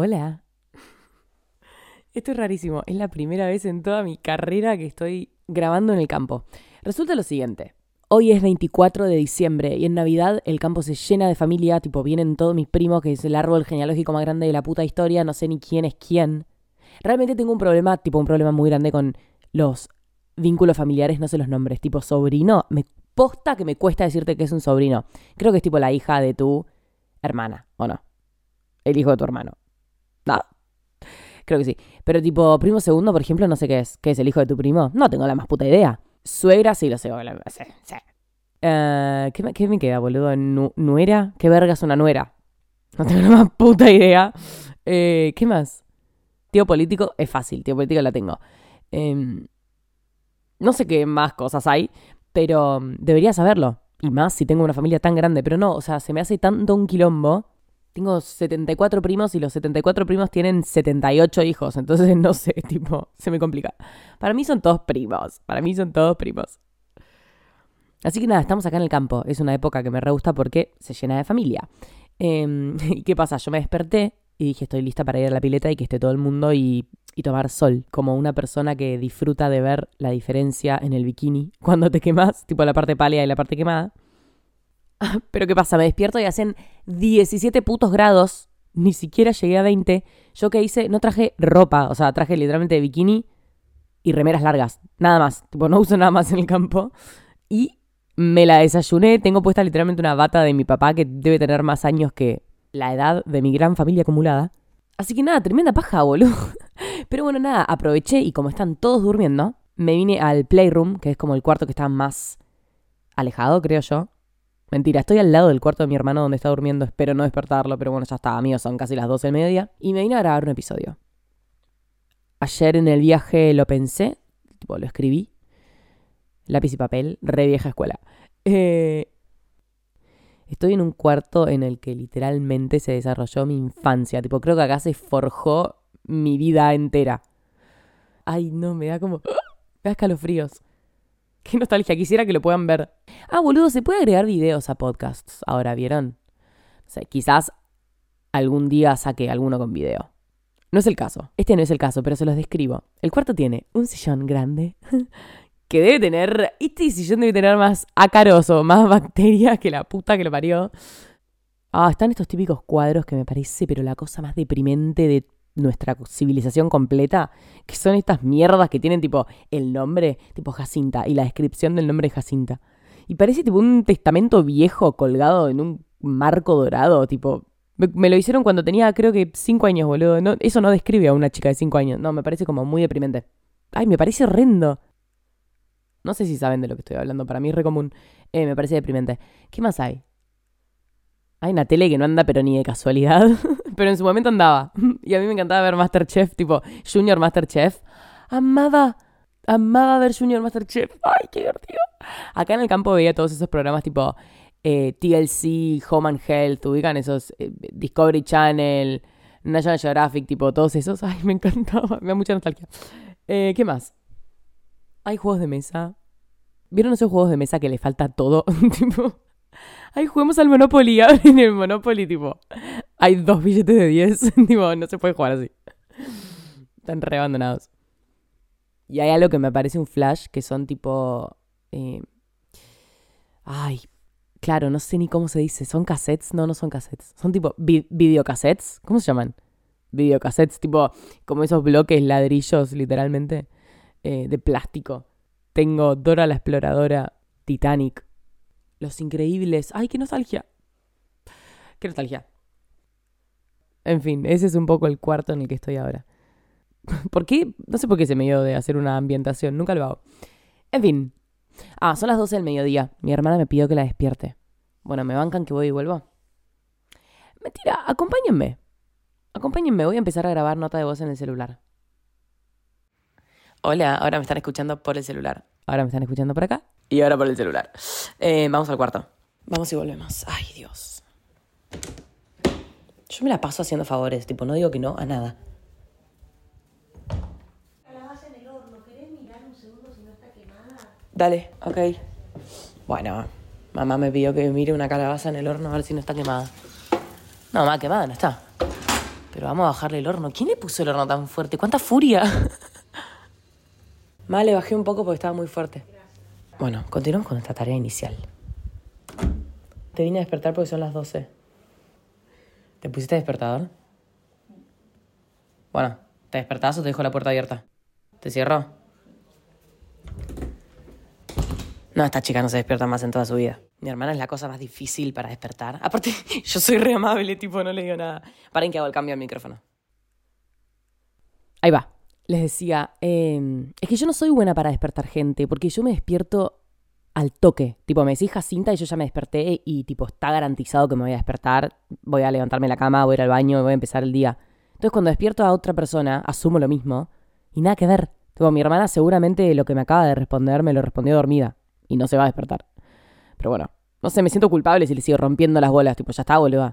Hola. Esto es rarísimo. Es la primera vez en toda mi carrera que estoy grabando en el campo. Resulta lo siguiente. Hoy es 24 de diciembre y en Navidad el campo se llena de familia, tipo vienen todos mis primos, que es el árbol genealógico más grande de la puta historia, no sé ni quién es quién. Realmente tengo un problema, tipo un problema muy grande con los vínculos familiares, no sé los nombres, tipo sobrino, me posta que me cuesta decirte que es un sobrino. Creo que es tipo la hija de tu hermana, ¿o no? El hijo de tu hermano. No. Creo que sí. Pero tipo, primo segundo, por ejemplo, no sé qué es. ¿Qué es el hijo de tu primo? No tengo la más puta idea. Suegra, sí lo sé. Eh, ¿qué, me, ¿Qué me queda, boludo? ¿Nuera? ¿Qué verga es una nuera? No tengo la más puta idea. Eh, ¿Qué más? Tío político es fácil, tío político la tengo. Em, no sé qué más cosas hay, pero mm, debería saberlo. Y más si tengo una familia tan grande, pero no, o sea, se me hace tanto un quilombo. Tengo 74 primos y los 74 primos tienen 78 hijos, entonces no sé, tipo, se me complica. Para mí son todos primos, para mí son todos primos. Así que nada, estamos acá en el campo. Es una época que me re gusta porque se llena de familia. Em, ¿Y qué pasa? Yo me desperté y dije, estoy lista para ir a la pileta y que esté todo el mundo y, y, tomar sol, como una persona que disfruta de ver la diferencia en el bikini cuando te quemas, tipo la parte pálida y la parte quemada. Pero ¿qué pasa? Me despierto y hacen 17 putos grados, ni siquiera llegué a 20. Yo que hice, no traje ropa, o sea, traje literalmente bikini y remeras largas, nada más, tipo no uso nada más en el campo. Y me la desayuné, tengo puesta literalmente una bata de mi papá que debe tener más años que la edad de mi gran familia acumulada. Así que nada, tremenda paja, boludo. Pero bueno, nada, aproveché y como están todos durmiendo, me vine al playroom, que es como el cuarto que está más alejado, creo yo. Mentira, estoy al lado del cuarto de mi hermano donde está durmiendo, espero no despertarlo, pero bueno, ya está, amigos, son casi las 12 del mediodía. Y me vine a grabar un episodio. Ayer en el viaje lo pensé, tipo, lo escribí. Lápiz y papel, re vieja escuela. Eh, Estoy en un cuarto en el que literalmente se desarrolló mi infancia. Tipo, creo que acá se forjó mi vida entera. Ay, no, me da como. Me da escalofríos. Qué nostalgia, quisiera que lo puedan ver. Ah, boludo, se puede agregar videos a podcasts ahora, ¿vieron? Quizás algún día saque alguno con video. No es el caso. Este no es el caso, pero se los describo. El cuarto tiene un sillón grande que debe tener, este sillón debe tener más ácaros o más bacterias que la puta que lo parió. Ah, están estos típicos cuadros que me parece, pero la cosa más deprimente de nuestra civilización completa, que son estas mierdas que tienen tipo el nombre, tipo Jacinta, y la descripción del nombre Jacinta. Y parece tipo un testamento viejo colgado en un marco dorado, tipo... Me, lo hicieron cuando tenía creo que 5 años, boludo. No, eso no describe a una chica de 5 años. No, me parece como muy deprimente. Ay, me parece horrendo. No sé si saben de lo que estoy hablando, para mí es re común. Eh, me parece deprimente. ¿Qué más hay? Hay una tele que no anda pero ni de casualidad, pero en su momento andaba. Y a mí me encantaba ver Masterchef, tipo Junior Masterchef. Amaba, amaba ver Junior Masterchef. Ay, qué divertido. Acá en el campo veía todos esos programas tipo eh, TLC, Home and Health, ubican esos eh, Discovery Channel, National Geographic, tipo todos esos. Ay, me encantaba, me da mucha nostalgia. ¿Qué más? Hay juegos de mesa. ¿Vieron esos juegos de mesa que le falta todo? tipo, ay, juguemos al Monopoly. en el Monopoly, tipo, hay dos billetes de 10. tipo, no se puede jugar así. Están re abandonados. Y hay algo que me parece un flash, que son tipo... Eh, ay, claro, no sé ni cómo se dice. ¿Son cassettes? No, no son cassettes. Son tipo videocassettes. ¿Cómo se llaman? Videocassettes, tipo como esos bloques ladrillos, literalmente. Eh, de plástico. Tengo Dora la Exploradora, Titanic, Los Increíbles. ¡Ay, qué nostalgia! ¡Qué nostalgia! En fin, ese es un poco el cuarto en el que estoy ahora. ¿Por qué? No sé por qué se me dio de hacer una ambientación, nunca lo hago. En fin. Ah, son las 12 del mediodía. Mi hermana me pidió que la despierte. Bueno, ¿me bancan que voy y vuelvo? Mentira, acompáñenme. Acompáñenme, voy a empezar a grabar nota de voz en el celular. Hola, ahora me están escuchando por el celular. Ahora me están escuchando por acá. Y ahora por el celular. Eh, vamos al cuarto. Vamos y volvemos. Ay, Dios. Yo me la paso haciendo favores, tipo, no digo que no a nada. Dale, ok. Bueno, mamá me pidió que mire una calabaza en el horno a ver si no está quemada. No, mamá, quemada no está. Pero vamos a bajarle el horno. ¿Quién le puso el horno tan fuerte? ¿Cuánta furia? Vale, bajé un poco porque estaba muy fuerte. Bueno, continuamos con nuestra tarea inicial. Te vine a despertar porque son las 12. ¿Te pusiste despertador? Bueno, ¿te despertás o te dejo la puerta abierta? ¿Te cierro? No, esta chica no se despierta más en toda su vida. Mi hermana es la cosa más difícil para despertar. Aparte, yo soy re amable, tipo, no le digo nada. Paren que hago el cambio al micrófono. Ahí va. Les decía, em, es que yo no soy buena para despertar gente, porque yo me despierto al toque. Tipo, me decís Jacinta y yo ya me desperté y tipo, está garantizado que me voy a despertar, voy a levantarme la cama, voy a ir al baño, voy a empezar el día. Entonces cuando despierto a otra persona, asumo lo mismo y nada que ver. Tipo, mi hermana seguramente lo que me acaba de responder me lo respondió dormida y no se va a despertar. Pero bueno, no sé, me siento culpable si le sigo rompiendo las bolas. Tipo, ya está, boludo.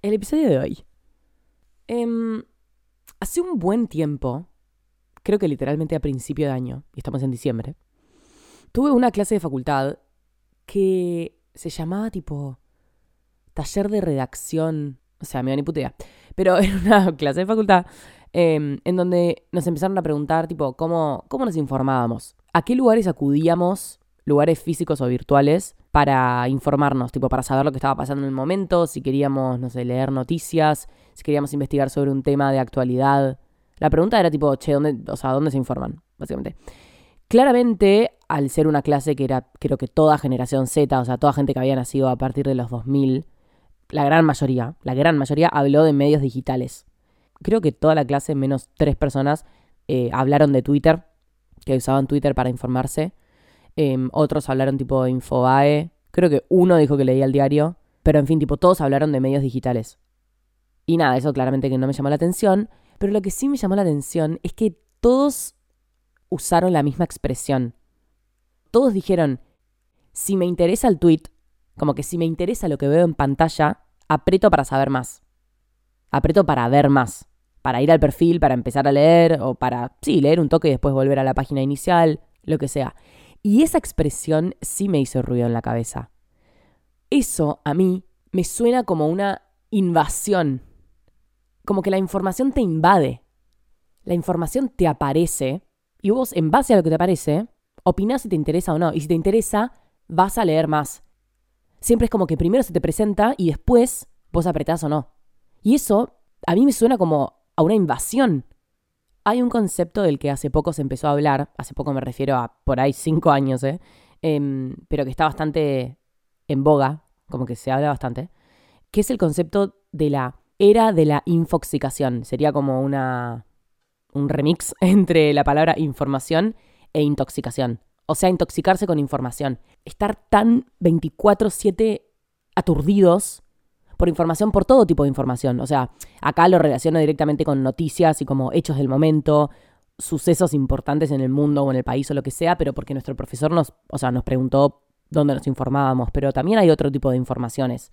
El episodio de hoy. Em, hace un buen tiempo, creo que literalmente a principio de año, y estamos en diciembre, tuve una clase de facultad que se llamaba tipo taller de redacción. O sea, me da ni puta Pero era una clase de facultad em, en donde nos empezaron a preguntar, tipo, ¿cómo, cómo nos informábamos? ¿A qué lugares acudíamos lugares físicos o virtuales para informarnos, tipo para saber lo que estaba pasando en el momento, si queríamos, no sé, leer noticias, si queríamos investigar sobre un tema de actualidad. La pregunta era tipo, che, ¿dónde, o sea, ¿dónde se informan? Básicamente. Claramente, al ser una clase que era, creo que toda generación Z, o sea, toda gente que había nacido a partir de los 2000, la gran mayoría, la gran mayoría habló de medios digitales. Creo que toda la clase, menos tres personas, eh, hablaron de Twitter, que usaban Twitter para informarse. Em, otros hablaron tipo de Infobae. Creo que uno dijo que leía el diario. Pero en fin, tipo, todos hablaron de medios digitales. Y nada, eso claramente que no me llamó la atención. Pero lo que sí me llamó la atención es que todos usaron la misma expresión. Todos dijeron, si me interesa el tweet, como que si me interesa lo que veo en pantalla, aprieto para saber más. Aprieto para ver más. Para ir al perfil, para empezar a leer, o para, sí, leer un toque y después volver a la página inicial, lo que sea. Y esa expresión sí me hizo ruido en la cabeza. Eso a mí me suena como una invasión, como que la información te invade. La información te aparece y vos, en base a lo que te aparece, opinás si te interesa o no. Y si te interesa, vas a leer más. Siempre es como que primero se te presenta y después vos apretás o no. Y eso a mí me suena como a una invasión. Hay un concepto del que hace poco se empezó a hablar, hace poco me refiero a por ahí cinco años, ¿eh? Em, pero que está bastante en boga, como que se habla bastante, que es el concepto de la era de la infoxicación. Sería como una, un remix entre la palabra información e intoxicación. O sea, intoxicarse con información. Estar tan 24/7 aturdidos por información, por todo tipo de información. O sea, acá lo relaciono directamente con noticias y como hechos del momento, sucesos importantes en el mundo o en el país o lo que sea, pero porque nuestro profesor nos, o sea, nos preguntó dónde nos informábamos, pero también hay otro tipo de informaciones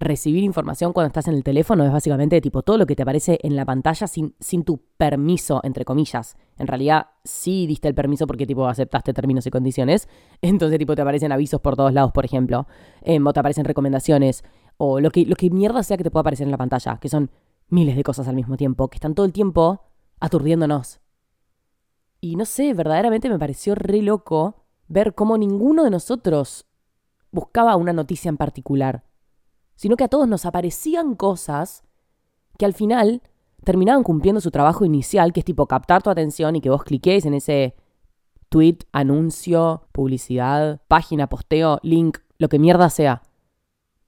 recibir información cuando estás en el teléfono es básicamente tipo todo lo que te aparece en la pantalla sin, sin tu permiso, entre comillas. En realidad sí diste el permiso porque tipo aceptaste términos y condiciones. Entonces tipo te aparecen avisos por todos lados, por ejemplo. Eh, o te aparecen recomendaciones. O lo que, lo que mierda sea que te pueda aparecer en la pantalla. Que son miles de cosas al mismo tiempo. Que están todo el tiempo aturdiéndonos. Y no sé, verdaderamente me pareció re loco ver cómo ninguno de nosotros buscaba una noticia en particular sino que a todos nos aparecían cosas que al final terminaban cumpliendo su trabajo inicial, que es tipo captar tu atención y que vos cliques en ese tweet, anuncio, publicidad, página, posteo, link, lo que mierda sea.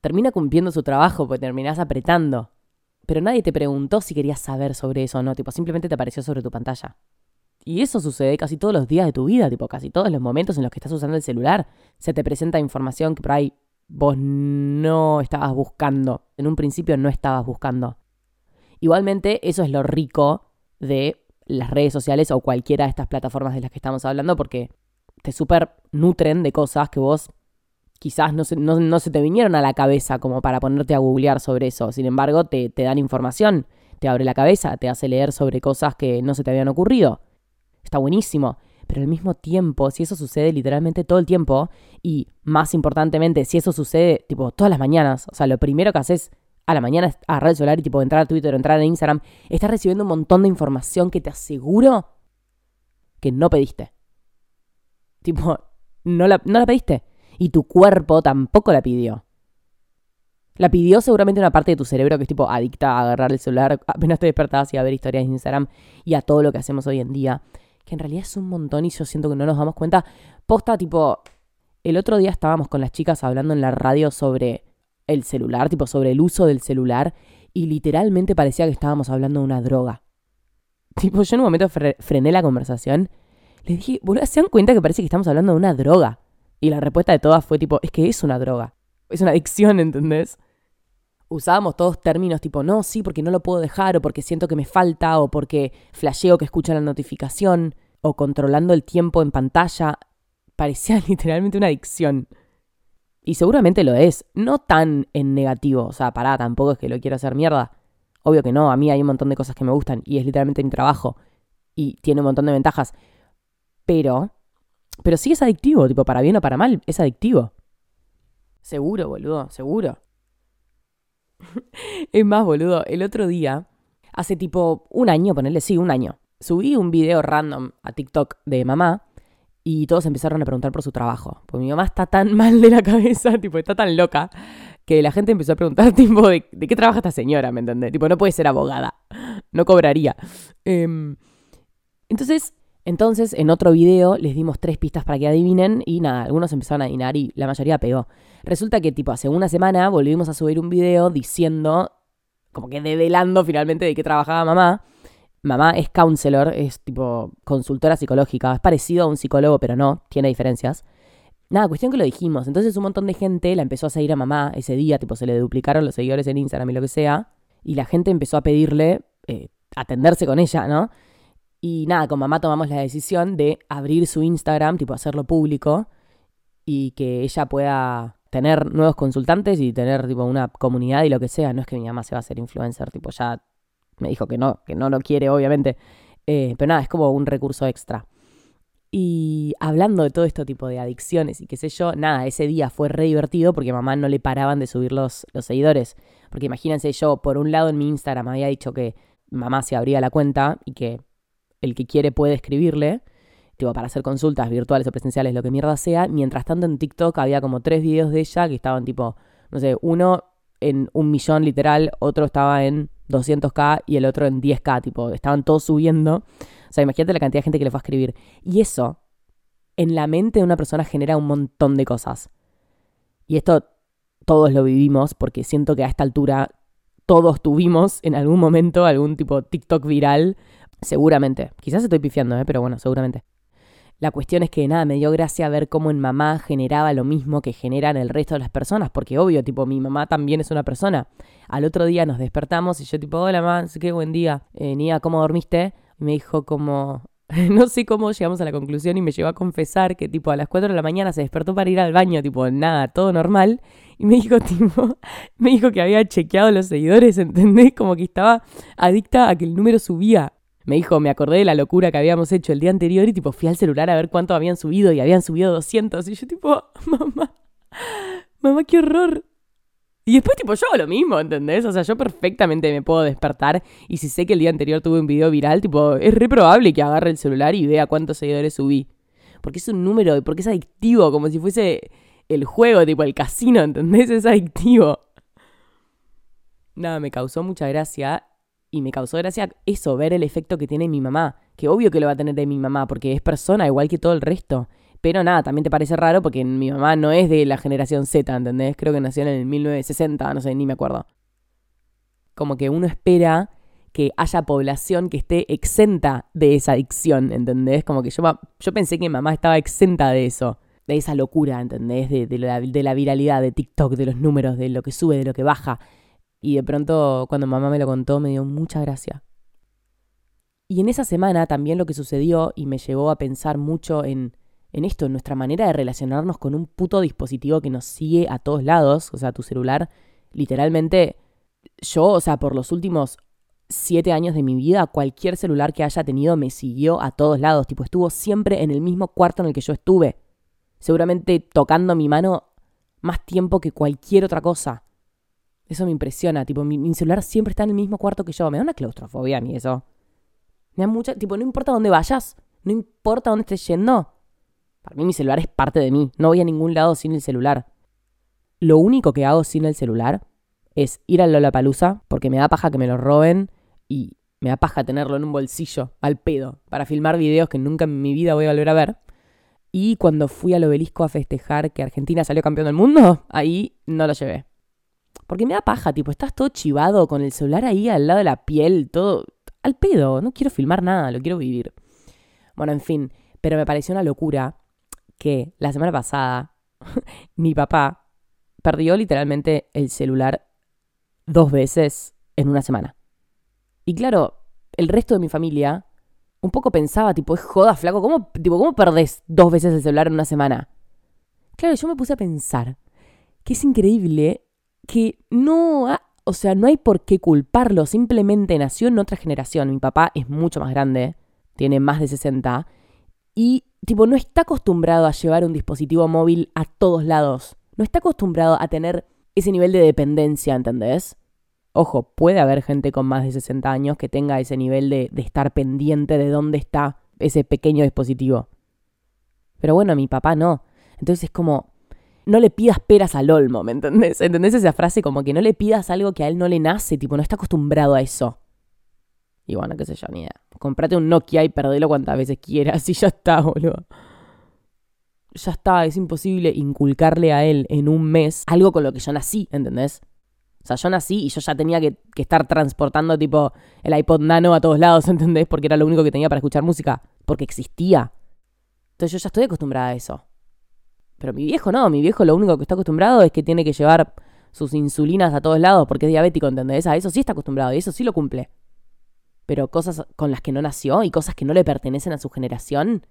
Termina cumpliendo su trabajo porque terminás apretando. Pero nadie te preguntó si querías saber sobre eso o no, tipo, simplemente te apareció sobre tu pantalla. Y eso sucede casi todos los días de tu vida, tipo, casi todos los momentos en los que estás usando el celular. Se te presenta información que por ahí vos no estabas buscando. En un principio no estabas buscando. Igualmente, eso es lo rico de las redes sociales o cualquiera de estas plataformas de las que estamos hablando, porque te super nutren de cosas que vos quizás no se, te vinieron a la cabeza como para ponerte a googlear sobre eso. Sin embargo, te, dan información, te abre la cabeza, te hace leer sobre cosas que no se te habían ocurrido. Está buenísimo. Pero al mismo tiempo, si eso sucede literalmente todo el tiempo, y más importantemente, si eso sucede tipo todas las mañanas, o sea, lo primero que haces a la mañana agarrar el celular y tipo entrar a Twitter entrar a Instagram, estás recibiendo un montón de información que te aseguro que no pediste. Tipo, no la, no la pediste. Y tu cuerpo tampoco la pidió. La pidió seguramente una parte de tu cerebro que es tipo adicta a agarrar el celular apenas te despertabas y a ver historias de Instagram y a todo lo que hacemos hoy en día. Que en realidad es un montón y yo siento que no nos damos cuenta. Posta, tipo, el otro día estábamos con las chicas hablando en la radio sobre el celular, tipo sobre el uso del celular, y literalmente parecía que estábamos hablando de una droga. Tipo, yo en un momento frené la conversación, le dije, boludo, ¿se dan cuenta que parece que estamos hablando de una droga? Y la respuesta de todas fue tipo, es que es una droga. Es una adicción, ¿entendés? Usábamos todos términos tipo, no, sí, porque no lo puedo dejar, o porque siento que me falta, o porque flasheo que escucha la notificación, o controlando el tiempo en pantalla. Parecía literalmente una adicción. Y seguramente lo es, no tan en negativo, o sea, pará, tampoco es que lo quiero hacer mierda. Obvio que no, a mí hay un montón de cosas que me gustan y es literalmente mi trabajo y tiene un montón de ventajas. Pero, pero sí es adictivo, tipo, para bien o para mal, es adictivo. Seguro, boludo, seguro. es más, boludo, el otro día, hace tipo un año, ponerle, sí, un año, subí un video random a TikTok de mamá y todos empezaron a preguntar por su trabajo. Porque mi mamá está tan mal de la cabeza, tipo, está tan loca, que la gente empezó a preguntar, tipo, ¿de, qué trabaja esta señora? ¿Me entendés? Tipo, no puede ser abogada, no cobraría. Em, entonces, entonces, en otro video les dimos tres pistas para que adivinen y nada, algunos empezaron a adivinar y la mayoría pegó. Resulta que, tipo, hace una semana volvimos a subir un video diciendo, como que develando finalmente de qué trabajaba mamá. Mamá es counselor, es tipo consultora psicológica, es parecido a un psicólogo, pero no, tiene diferencias. Nada, cuestión que lo dijimos. Entonces un montón de gente la empezó a seguir a mamá ese día, tipo se le duplicaron los seguidores en Instagram y lo que sea. Y la gente empezó a pedirle eh, atenderse con ella, ¿no? Y nada, con mamá tomamos la decisión de abrir su Instagram, tipo hacerlo público y que ella pueda tener nuevos consultantes y tener tipo una comunidad y lo que sea. No es que mi mamá se va a hacer influencer, tipo ya me dijo que no, que no lo quiere, obviamente. Eh, pero nada, es como un recurso extra. Y hablando de todo esto tipo de adicciones y qué sé yo, nada, ese día fue re divertido porque a mamá no le paraban de subir los, los seguidores. Porque imagínense, yo por un lado en mi Instagram había dicho que mamá se abría la cuenta y que el que quiere puede escribirle, tipo para hacer consultas virtuales o presenciales, lo que mierda sea. Mientras tanto en TikTok había como tres videos de ella que estaban tipo, no sé, uno en un millón literal, otro estaba en 200k y el otro en 10k, tipo, estaban todos subiendo. O sea, imagínate la cantidad de gente que le fue a escribir. Y eso, en la mente de una persona genera un montón de cosas. Y esto todos lo vivimos porque siento que a esta altura todos tuvimos en algún momento algún tipo TikTok viral. Seguramente. Quizás estoy pifiando, ¿eh? pero bueno, seguramente. La cuestión es que nada, me dio gracia ver cómo en mamá generaba lo mismo que generan el resto de las personas, porque obvio, tipo, mi mamá también es una persona. Al otro día nos despertamos y yo tipo, hola mamá, qué buen día. Eh, Nia, ¿cómo dormiste? Y me dijo como, no sé cómo llegamos a la conclusión y me llevó a confesar que tipo a las 4 de la mañana se despertó para ir al baño, tipo, nada, todo normal. Y me dijo, tipo, me dijo que había chequeado los seguidores, ¿entendés? Como que estaba adicta a que el número subía. Me dijo, me acordé de la locura que habíamos hecho el día anterior y tipo fui al celular a ver cuánto habían subido y habían subido 200 y yo tipo, mamá, mamá, qué horror. Y después tipo yo hago lo mismo, ¿entendés? O sea, yo perfectamente me puedo despertar y si sé que el día anterior tuve un video viral, tipo, es re probable que agarre el celular y vea cuántos seguidores subí. Porque es un número, porque es adictivo, como si fuese el juego, tipo el casino, ¿entendés? Es adictivo. Nada, me causó mucha gracia y me causó gracia eso, ver el efecto que tiene mi mamá. Que obvio que lo va a tener de mi mamá, porque es persona igual que todo el resto. Pero nada, también te parece raro porque mi mamá no es de la generación Z, ¿entendés? Creo que nació en el 1960, no sé, ni me acuerdo. Como que uno espera que haya población que esté exenta de esa adicción, ¿entendés? Como que yo, yo pensé que mi mamá estaba exenta de eso, de esa locura, ¿entendés? De, de, la, de la viralidad de TikTok, de los números, de lo que sube, de lo que baja. Y de pronto, cuando mamá me lo contó, me dio mucha gracia. Y en esa semana también lo que sucedió y me llevó a pensar mucho en, en esto, en nuestra manera de relacionarnos con un puto dispositivo que nos sigue a todos lados, o sea, tu celular, literalmente, yo, o sea, por los últimos siete años de mi vida, cualquier celular que haya tenido me siguió a todos lados, tipo, estuvo siempre en el mismo cuarto en el que yo estuve, seguramente tocando mi mano más tiempo que cualquier otra cosa. Eso me impresiona. Tipo, mi, celular siempre está en el mismo cuarto que yo. Me da una claustrofobia a mí eso. Me da mucha. Tipo, no importa dónde vayas. No importa dónde estés yendo. Para mí mi celular es parte de mí. No voy a ningún lado sin el celular. Lo único que hago sin el celular es ir al Lollapalooza porque me da paja que me lo roben y me da paja tenerlo en un bolsillo al pedo para filmar videos que nunca en mi vida voy a volver a ver. Y cuando fui al obelisco a festejar que Argentina salió campeón del mundo, ahí no lo llevé. Porque me da paja, tipo, estás todo chivado con el celular ahí al lado de la piel, todo al pedo. No quiero filmar nada, lo quiero vivir. Bueno, en fin, pero me pareció una locura que la semana pasada mi papá perdió literalmente el celular dos veces en una semana. Y claro, el resto de mi familia un poco pensaba, tipo, es joda, flaco, ¿cómo, tipo, ¿cómo perdés dos veces el celular en una semana? Claro, yo me puse a pensar que es increíble que no, o sea, no hay por qué culparlo, simplemente nació en otra generación. Mi papá es mucho más grande, tiene más de 60, y tipo, no está acostumbrado a llevar un dispositivo móvil a todos lados. No está acostumbrado a tener ese nivel de dependencia, ¿entendés? Ojo, puede haber gente con más de 60 años que tenga ese nivel de, de estar pendiente de dónde está ese pequeño dispositivo. Pero bueno, mi papá no. Entonces es como, no le pidas peras al olmo, ¿me entendés? ¿Entendés esa frase? Como que no le pidas algo que a él no le nace, tipo, no está acostumbrado a eso. Y bueno, qué sé yo, ni idea. Comprate un Nokia y perdelo cuantas veces quieras y ya está, boludo. Ya está, es imposible inculcarle a él en un mes algo con lo que yo nací, ¿entendés? O sea, yo nací y yo ya tenía que, estar transportando tipo el iPod Nano a todos lados, ¿entendés? Porque era lo único que tenía para escuchar música. Porque existía. Entonces yo ya estoy acostumbrada a eso. Pero mi viejo no, mi viejo lo único que está acostumbrado es que tiene que llevar sus insulinas a todos lados porque es diabético, ¿entendés? A eso sí está acostumbrado y eso sí lo cumple. Pero cosas con las que no nació y cosas que no le pertenecen a su generación.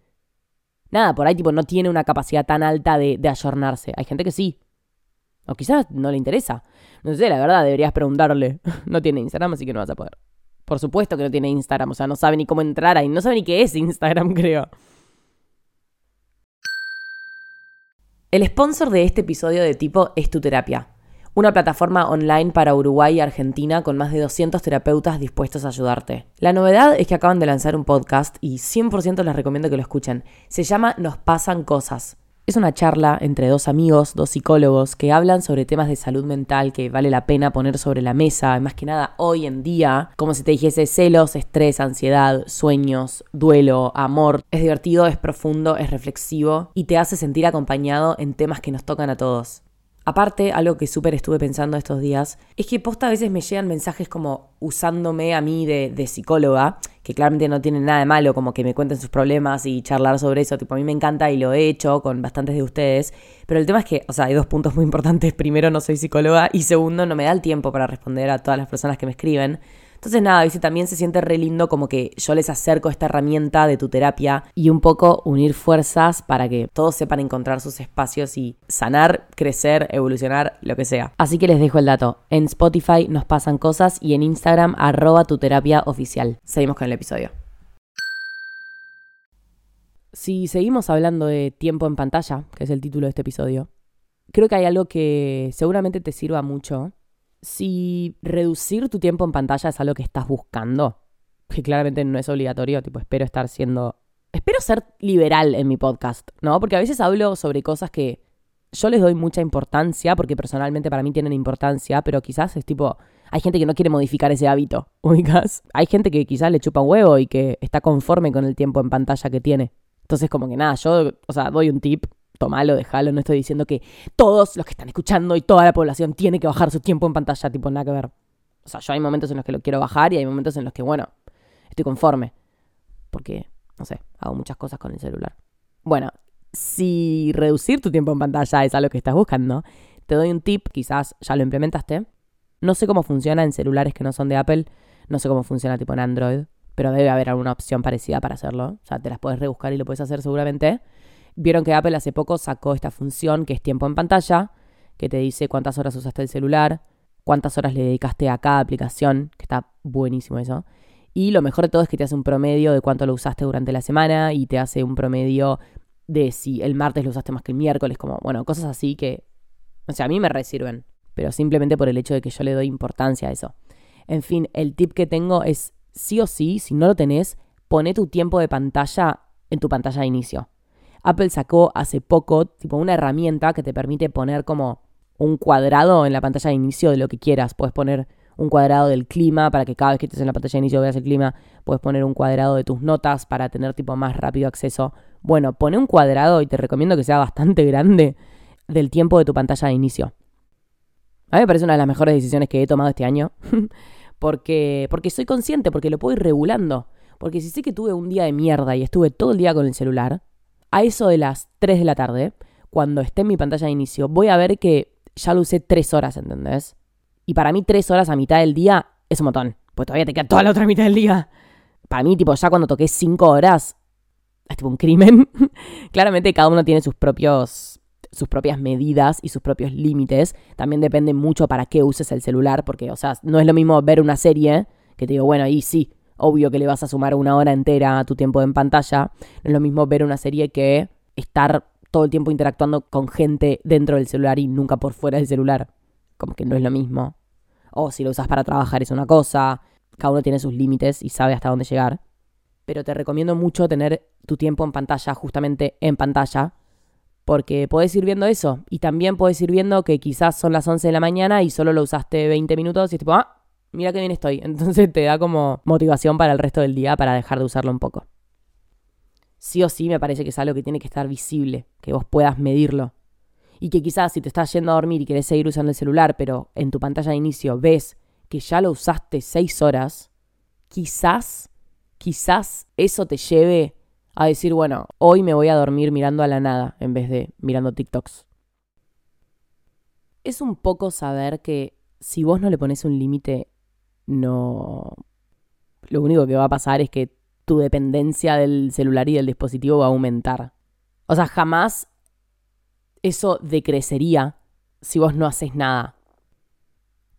Nada, por ahí tipo no tiene una capacidad tan alta de, de ayornarse. Hay gente que sí. O quizás no le interesa. No sé, la verdad, deberías preguntarle. No tiene Instagram, así que no vas a poder. Por supuesto que no tiene Instagram, o sea, no sabe ni cómo entrar ahí, no sabe ni qué es Instagram, creo. El sponsor de este episodio de tipo es tu terapia, una plataforma online para Uruguay y Argentina con más de 200 terapeutas dispuestos a ayudarte. La novedad es que acaban de lanzar un podcast y 100% les recomiendo que lo escuchen. Se llama Nos pasan cosas. Es una charla entre dos amigos, dos psicólogos, que hablan sobre temas de salud mental que vale la pena poner sobre la mesa, más que nada hoy en día, como si te dijese celos, estrés, ansiedad, sueños, duelo, amor. Es divertido, es profundo, es reflexivo y te hace sentir acompañado en temas que nos tocan a todos. Aparte, algo que súper estuve pensando estos días, es que posta a veces me llegan mensajes como usándome a mí de, de, psicóloga, que claramente no tienen nada de malo, como que me cuenten sus problemas y charlar sobre eso, tipo a mí me encanta y lo he hecho con bastantes de ustedes, pero el tema es que, o sea, hay dos puntos muy importantes, primero no soy psicóloga y segundo no me da el tiempo para responder a todas las personas que me escriben, entonces nada, dice también se siente re lindo como que yo les acerco esta herramienta de tu terapia y un poco unir fuerzas para que todos sepan encontrar sus espacios y sanar, crecer, evolucionar, lo que sea. Así que les dejo el dato. En Spotify nos pasan cosas y en Instagram arroba tu terapia oficial. Seguimos con el episodio. Si seguimos hablando de tiempo en pantalla, que es el título de este episodio, creo que hay algo que seguramente te sirva mucho si reducir tu tiempo en pantalla es algo que estás buscando, que claramente no es obligatorio, tipo, espero estar siendo... Espero ser liberal en mi podcast, ¿no? Porque a veces hablo sobre cosas que yo les doy mucha importancia, porque personalmente para mí tienen importancia, pero quizás es tipo, hay gente que no quiere modificar ese hábito, ubicas. Hay gente que quizás le chupa un huevo y que está conforme con el tiempo en pantalla que tiene. Entonces, como que nada, yo, o sea, doy un tip tomalo, déjalo, no estoy diciendo que todos los que están escuchando y toda la población tiene que bajar su tiempo en pantalla, tipo, nada que ver. O sea, yo hay momentos en los que lo quiero bajar y hay momentos en los que, bueno, estoy conforme. Porque, no sé, hago muchas cosas con el celular. Bueno, si reducir tu tiempo en pantalla es algo que estás buscando, te doy un tip, quizás ya lo implementaste. No sé cómo funciona en celulares que no son de Apple, no sé cómo funciona tipo en Android, pero debe haber alguna opción parecida para hacerlo. O sea, te las puedes rebuscar y lo puedes hacer seguramente. Vieron que Apple hace poco sacó esta función que es tiempo en pantalla, que te dice cuántas horas usaste el celular, cuántas horas le dedicaste a cada aplicación, que está buenísimo eso. Y lo mejor de todo es que te hace un promedio de cuánto lo usaste durante la semana y te hace un promedio de si el martes lo usaste más que el miércoles, como, bueno, cosas así que, o sea, a mí me resirven. pero simplemente por el hecho de que yo le doy importancia a eso. En fin, el tip que tengo es, sí o sí, si no lo tenés, pone tu tiempo de pantalla en tu pantalla de inicio. Apple sacó hace poco tipo una herramienta que te permite poner como un cuadrado en la pantalla de inicio de lo que quieras. Puedes poner un cuadrado del clima para que cada vez que estés en la pantalla de inicio veas el clima. Puedes poner un cuadrado de tus notas para tener tipo más rápido acceso. Bueno, pone un cuadrado y te recomiendo que sea bastante grande del tiempo de tu pantalla de inicio. A mí me parece una de las mejores decisiones que he tomado este año. porque, porque soy consciente, porque lo puedo ir regulando. Porque si sé que tuve un día de mierda y estuve todo el día con el celular, a eso de las 3 de la tarde, cuando esté en mi pantalla de inicio, voy a ver que ya lo usé 3 horas, ¿entendés? Y para mí 3 horas a mitad del día es un montón. Pues todavía te queda toda la otra mitad del día. Para mí, tipo, ya cuando toqué 5 horas, es tipo un crimen. Claramente cada uno tiene sus propios sus propias medidas y sus propios límites. También depende mucho para qué uses el celular, porque, o sea, no es lo mismo ver una serie, que te digo, bueno, ahí sí, obvio que le vas a sumar una hora entera a tu tiempo en pantalla. No es lo mismo ver una serie que estar todo el tiempo interactuando con gente dentro del celular y nunca por fuera del celular. Como que no es lo mismo. O si lo usas para trabajar es una cosa. Cada uno tiene sus límites y sabe hasta dónde llegar. Pero te recomiendo mucho tener tu tiempo en pantalla, justamente en pantalla, porque podés ir viendo eso. Y también podés ir viendo que quizás son las 11 de la mañana y solo lo usaste 20 minutos y es tipo, ah, mira qué bien estoy. Entonces te da como motivación para el resto del día para dejar de usarlo un poco. Sí o sí me parece que es algo que tiene que estar visible, que vos puedas medirlo. Y que quizás si te estás yendo a dormir y querés seguir usando el celular, pero en tu pantalla de inicio ves que ya lo usaste 6 horas, quizás, quizás eso te lleve a decir, bueno, hoy me voy a dormir mirando a la nada en vez de mirando TikToks. Es un poco saber que si vos no le pones un límite, no... Lo único que va a pasar es que tu dependencia del celular y del dispositivo va a aumentar. O sea, jamás eso decrecería si vos no haces nada.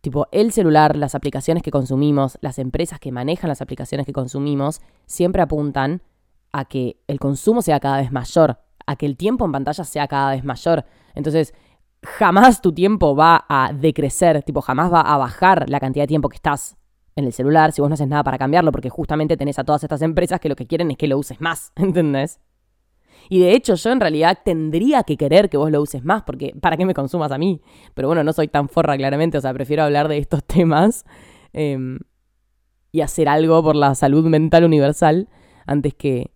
Tipo, el celular, las aplicaciones que consumimos, las empresas que manejan las aplicaciones que consumimos, siempre apuntan a que el consumo sea cada vez mayor, a que el tiempo en pantalla sea cada vez mayor. Entonces, jamás tu tiempo va a decrecer, tipo, jamás va a bajar la cantidad de tiempo que estás en el celular si vos no haces nada para cambiarlo, porque justamente tenés a todas estas empresas que lo que quieren es que lo uses más, ¿entendés? Y de hecho yo en realidad tendría que querer que vos lo uses más, porque ¿para qué me consumas a mí? Pero bueno, no soy tan forra claramente, o sea, prefiero hablar de estos temas em, y hacer algo por la salud mental universal antes que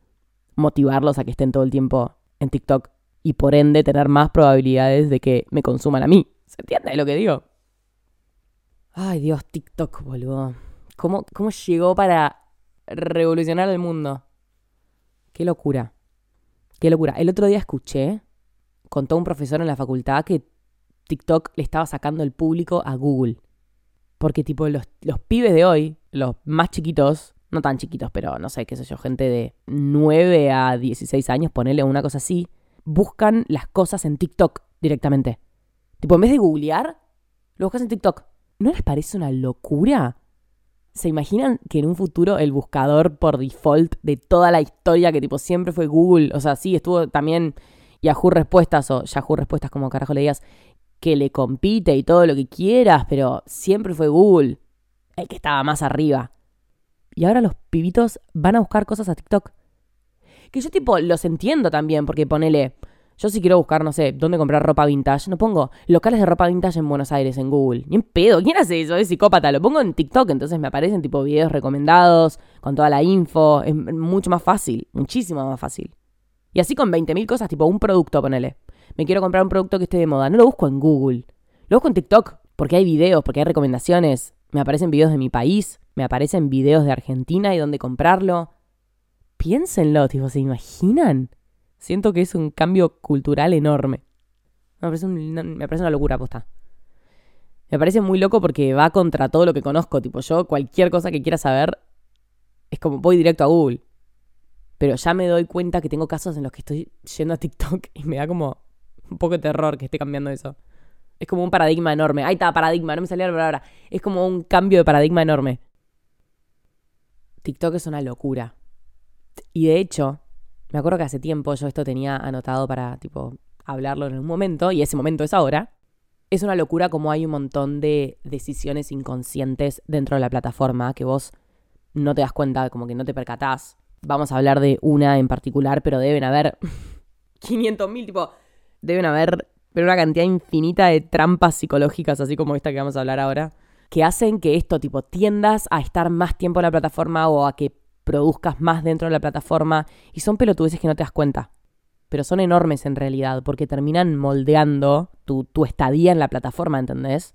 motivarlos a que estén todo el tiempo en TikTok y por ende tener más probabilidades de que me consuman a mí. ¿Se entiende lo que digo? Ay Dios, TikTok, boludo. ¿Cómo, ¿Cómo llegó para revolucionar el mundo? Qué locura. Qué locura. El otro día escuché, contó un profesor en la facultad que TikTok le estaba sacando el público a Google. Porque tipo los, los pibes de hoy, los más chiquitos, no tan chiquitos, pero no sé, qué sé yo, gente de 9 a 16 años, ponele una cosa así, buscan las cosas en TikTok directamente. Tipo, en vez de googlear, lo buscas en TikTok. ¿No les parece una locura? ¿Se imaginan que en un futuro el buscador por default de toda la historia que tipo siempre fue Google, o sea, sí, estuvo también Yahoo Respuestas o Yahoo Respuestas como carajo le digas, que le compite y todo lo que quieras, pero siempre fue Google el que estaba más arriba. Y ahora los pibitos van a buscar cosas a TikTok. Que yo tipo los entiendo también, porque ponele, yo si quiero buscar, no sé, dónde comprar ropa vintage, no pongo locales de ropa vintage en Buenos Aires en Google. Ni en pedo, ¿quién hace eso? Es psicópata. Lo pongo en TikTok, entonces me aparecen tipo videos recomendados, con toda la info. Es mucho más fácil, muchísimo más fácil. Y así con 20.000 cosas, tipo un producto, ponele. Me quiero comprar un producto que esté de moda. No lo busco en Google. Lo busco en TikTok, porque hay videos, porque hay recomendaciones. Me aparecen videos de mi país, me aparecen videos de Argentina y dónde comprarlo. Piénsenlo, tipo, ¿se imaginan? Siento que es un cambio cultural enorme. Me parece, me una locura, aposta. Me parece muy loco porque va contra todo lo que conozco. Tipo, yo cualquier cosa que quiera saber es como voy directo a Google. Pero ya me doy cuenta que tengo casos en los que estoy yendo a TikTok y me da como un poco de terror que esté cambiando eso. Es como un paradigma enorme. Ahí está, paradigma, no me salía la palabra. Es como un cambio de paradigma enorme. TikTok es una locura. Y de hecho, me acuerdo que hace tiempo yo esto tenía anotado para, tipo, hablarlo en un momento, y ese momento es ahora. Es una locura como hay un montón de decisiones inconscientes dentro de la plataforma que vos no te das cuenta, como que no te percatás. Vamos a hablar de una en particular, pero deben haber 500 mil, tipo, deben haber pero una cantidad infinita de trampas psicológicas, así como esta que vamos a hablar ahora, que hacen que esto, tipo, tiendas a estar más tiempo en la plataforma o a que produzcas más dentro de la plataforma, y son pelotudeces que no te das cuenta. Pero son enormes en realidad, porque terminan moldeando tu, estadía en la plataforma, ¿entendés?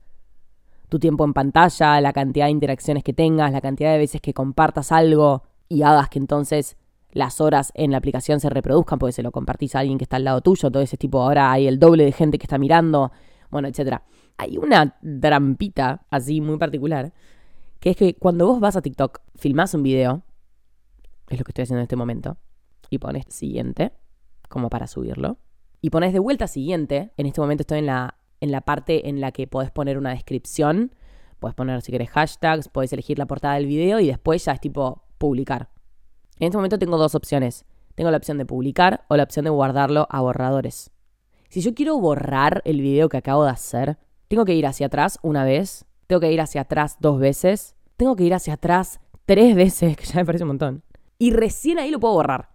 Tu tiempo en pantalla, la cantidad de interacciones que tengas, la cantidad de veces que compartas algo y hagas que entonces las horas en la aplicación se reproduzcan porque se lo compartís a alguien que está al lado tuyo, todo ese tipo, ahora hay el doble de gente que está mirando, bueno, etcétera. Hay una trampita así muy particular, que es que cuando vos vas a TikTok, filmás un video, es lo que estoy haciendo en este momento, y pones siguiente, como para subirlo, y pones de vuelta siguiente, en este momento estoy en la, en la parte en la que podés poner una descripción, podés poner si querés hashtags, podés elegir la portada del video y después ya es tipo publicar. En este momento tengo dos opciones. Tengo la opción de publicar o la opción de guardarlo a borradores. Si yo quiero borrar el video que acabo de hacer, tengo que ir hacia atrás una vez, tengo que ir hacia atrás dos veces, tengo que ir hacia atrás tres veces, que ya me parece un montón. Y recién ahí lo puedo borrar.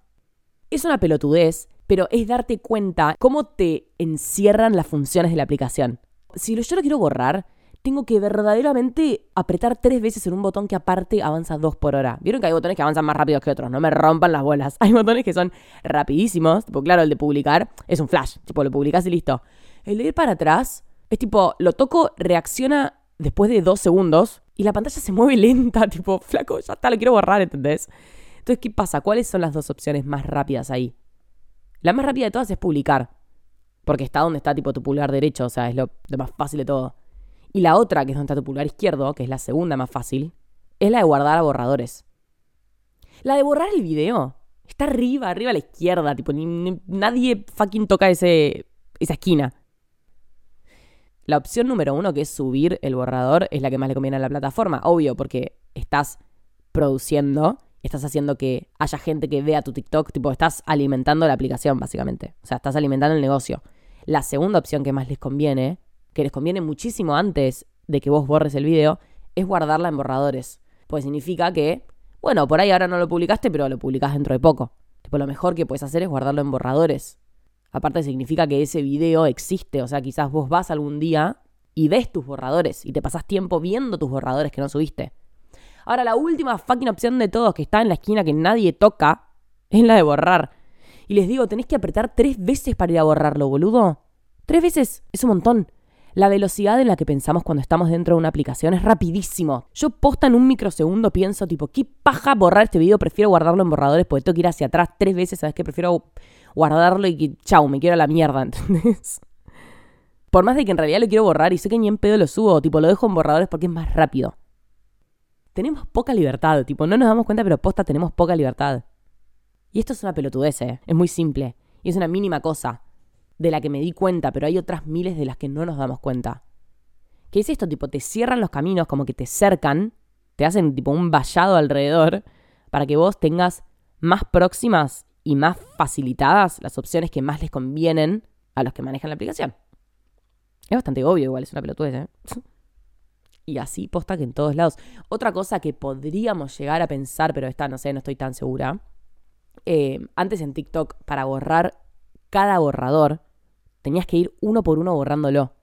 Es una pelotudez, pero es darte cuenta cómo te encierran las funciones de la aplicación. Si yo lo quiero borrar, tengo que verdaderamente apretar tres veces en un botón que aparte avanza dos por hora. Vieron que hay botones que avanzan más rápido que otros, no me rompan las bolas. Hay botones que son rapidísimos, tipo, claro, el de publicar es un flash, tipo, lo publicas y listo. El de ir para atrás es tipo, lo toco, reacciona después de dos segundos y la pantalla se mueve lenta, tipo, flaco, ya está, lo quiero borrar, ¿entendés? Entonces, ¿qué pasa? ¿Cuáles son las dos opciones más rápidas ahí? La más rápida de todas es publicar, porque está donde está, tipo, tu pulgar derecho, o sea, es lo más fácil de todo. Y la otra, que es donde está tu pulgar izquierdo, que es la segunda más fácil, es la de guardar a borradores. La de borrar el video está arriba, arriba a la izquierda, tipo, nadie fucking toca ese, esa esquina. La opción número uno, que es subir el borrador, es la que más le conviene a la plataforma, obvio, porque estás produciendo, estás haciendo que haya gente que vea tu TikTok, tipo, estás alimentando la aplicación, básicamente. O sea, estás alimentando el negocio. La segunda opción que más les conviene que les conviene muchísimo antes de que vos borres el video, es guardarla en borradores. Pues significa que, bueno, por ahí ahora no lo publicaste, pero lo publicás dentro de poco. Tipo, lo mejor que puedes hacer es guardarlo en borradores. Aparte significa que ese video existe, o sea, quizás vos vas algún día y ves tus borradores y te pasás tiempo viendo tus borradores que no subiste. Ahora, la última fucking opción de todos que está en la esquina que nadie toca es la de borrar. Y les digo, tenés que apretar tres veces para ir a borrarlo, boludo. Tres veces es un montón. La velocidad en la que pensamos cuando estamos dentro de una aplicación es rapidísimo. Yo posta en un microsegundo pienso tipo, ¿qué paja borrar este video? Prefiero guardarlo en borradores porque tengo que ir hacia atrás tres veces, ¿sabes qué? Prefiero guardarlo y que, chau, me quiero a la mierda, ¿entendés? Por más de que en realidad lo quiero borrar y sé que ni en pedo lo subo, tipo, lo dejo en borradores porque es más rápido. Tenemos poca libertad, tipo, no nos damos cuenta, pero posta tenemos poca libertad. Y esto es una pelotudez, ¿eh? Es muy simple. Y es una mínima cosa de la que me di cuenta, pero hay otras miles de las que no nos damos cuenta. ¿Qué es esto? Tipo, te cierran los caminos, como que te cercan, te hacen tipo un vallado alrededor para que vos tengas más próximas y más facilitadas las opciones que más les convienen a los que manejan la aplicación. Es bastante obvio, igual, es una pelotudez, ¿eh? y así posta que en todos lados. Otra cosa que podríamos llegar a pensar, pero esta no sé, no estoy tan segura. Eh, antes en TikTok, para borrar cada borrador, tenías que ir uno por uno borrándolo.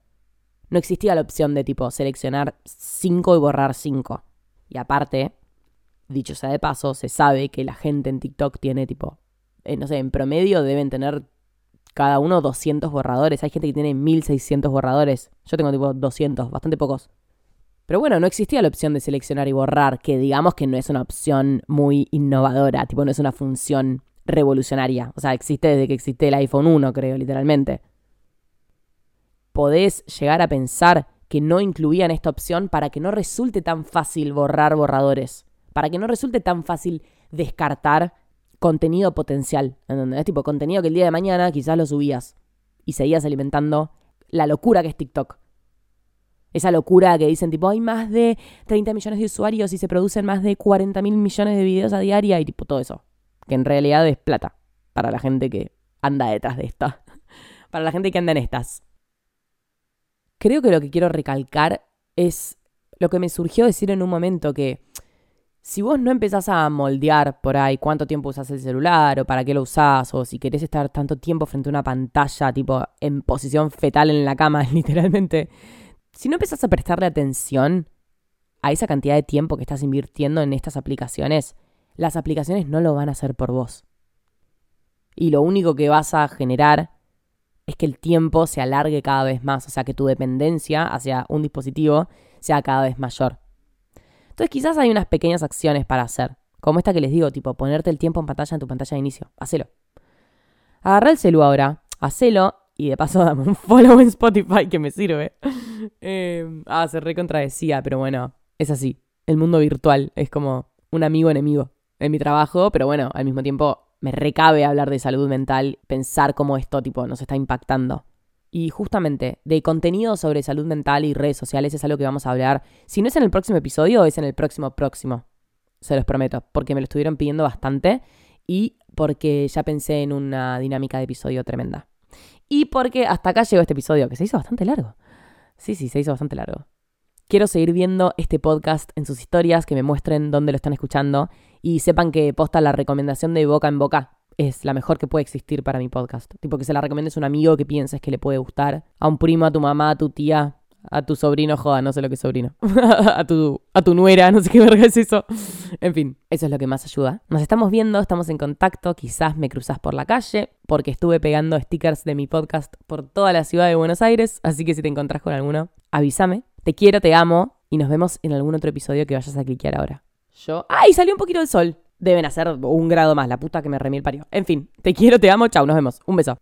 No existía la opción de tipo seleccionar 5 y borrar 5. Y aparte, dicho sea de paso, se sabe que la gente en TikTok tiene tipo, eh, no sé, en promedio deben tener cada uno 200 borradores. Hay gente que tiene 1600 borradores. Yo tengo tipo 200, bastante pocos. Pero bueno, no existía la opción de seleccionar y borrar, que digamos que no es una opción muy innovadora, tipo no es una función revolucionaria. O sea, existe desde que existe el iPhone 1, creo, literalmente podés llegar a pensar que no incluían esta opción para que no resulte tan fácil borrar borradores, para que no resulte tan fácil descartar contenido potencial, es tipo contenido que el día de mañana quizás lo subías y seguías alimentando la locura que es TikTok. Esa locura que dicen tipo hay más de 30 millones de usuarios y se producen más de 40 mil millones de videos a diaria y tipo todo eso. Que en realidad es plata para la gente que anda detrás de esta. Para la gente que anda en estas. creo que lo que quiero recalcar es lo que me surgió decir en un momento que si vos no empezás a moldear por ahí cuánto tiempo usás el celular o para qué lo usás o si querés estar tanto tiempo frente a una pantalla tipo en posición fetal en la cama literalmente, si no empezás a prestarle atención a esa cantidad de tiempo que estás invirtiendo en estas aplicaciones, las aplicaciones no lo van a hacer por vos. Y lo único que vas a generar es que el tiempo se alargue cada vez más, o sea, que tu dependencia hacia un dispositivo sea cada vez mayor. Entonces quizás hay unas pequeñas acciones para hacer, como esta que les digo, tipo ponerte el tiempo en pantalla en tu pantalla de inicio. Hacelo. Agarra el celu ahora, hacelo y de paso dame un follow en Spotify que me sirve. eh, ah, se recontradecía, pero bueno, es así. El mundo virtual es como un amigo enemigo en mi trabajo, pero bueno, al mismo tiempo me recabe hablar de salud mental, pensar cómo esto tipo nos está impactando. Y justamente de contenido sobre salud mental y redes sociales es algo que vamos a hablar. Si no es en el próximo episodio, es en el próximo próximo. Se los prometo, porque me lo estuvieron pidiendo bastante y porque ya pensé en una dinámica de episodio tremenda. Y porque hasta acá llegó este episodio, que se hizo bastante largo. Sí, sí, se hizo bastante largo. Quiero seguir viendo este podcast en sus historias, que me muestren dónde lo están escuchando y sepan que posta la recomendación de boca en boca es la mejor que puede existir para mi podcast. Tipo que se la recomiendes a un amigo que pienses que le puede gustar, a un primo, a tu mamá, a tu tía, a tu sobrino, joda, no sé lo que es sobrino, a, tu, a tu nuera, no sé qué verga es eso. En fin, eso es lo que más ayuda. Nos estamos viendo, estamos en contacto, quizás me cruzas por la calle, porque estuve pegando stickers de mi podcast por toda la ciudad de Buenos Aires, así que si te encontrás con alguno, avísame. Te quiero, te amo y nos vemos en algún otro episodio que vayas a cliquear ahora. Yo... ¡Ay! Salió un poquito el sol. Deben hacer un grado más, la puta que me remí el parió. En fin, te quiero, te amo, chao, nos vemos. Un beso.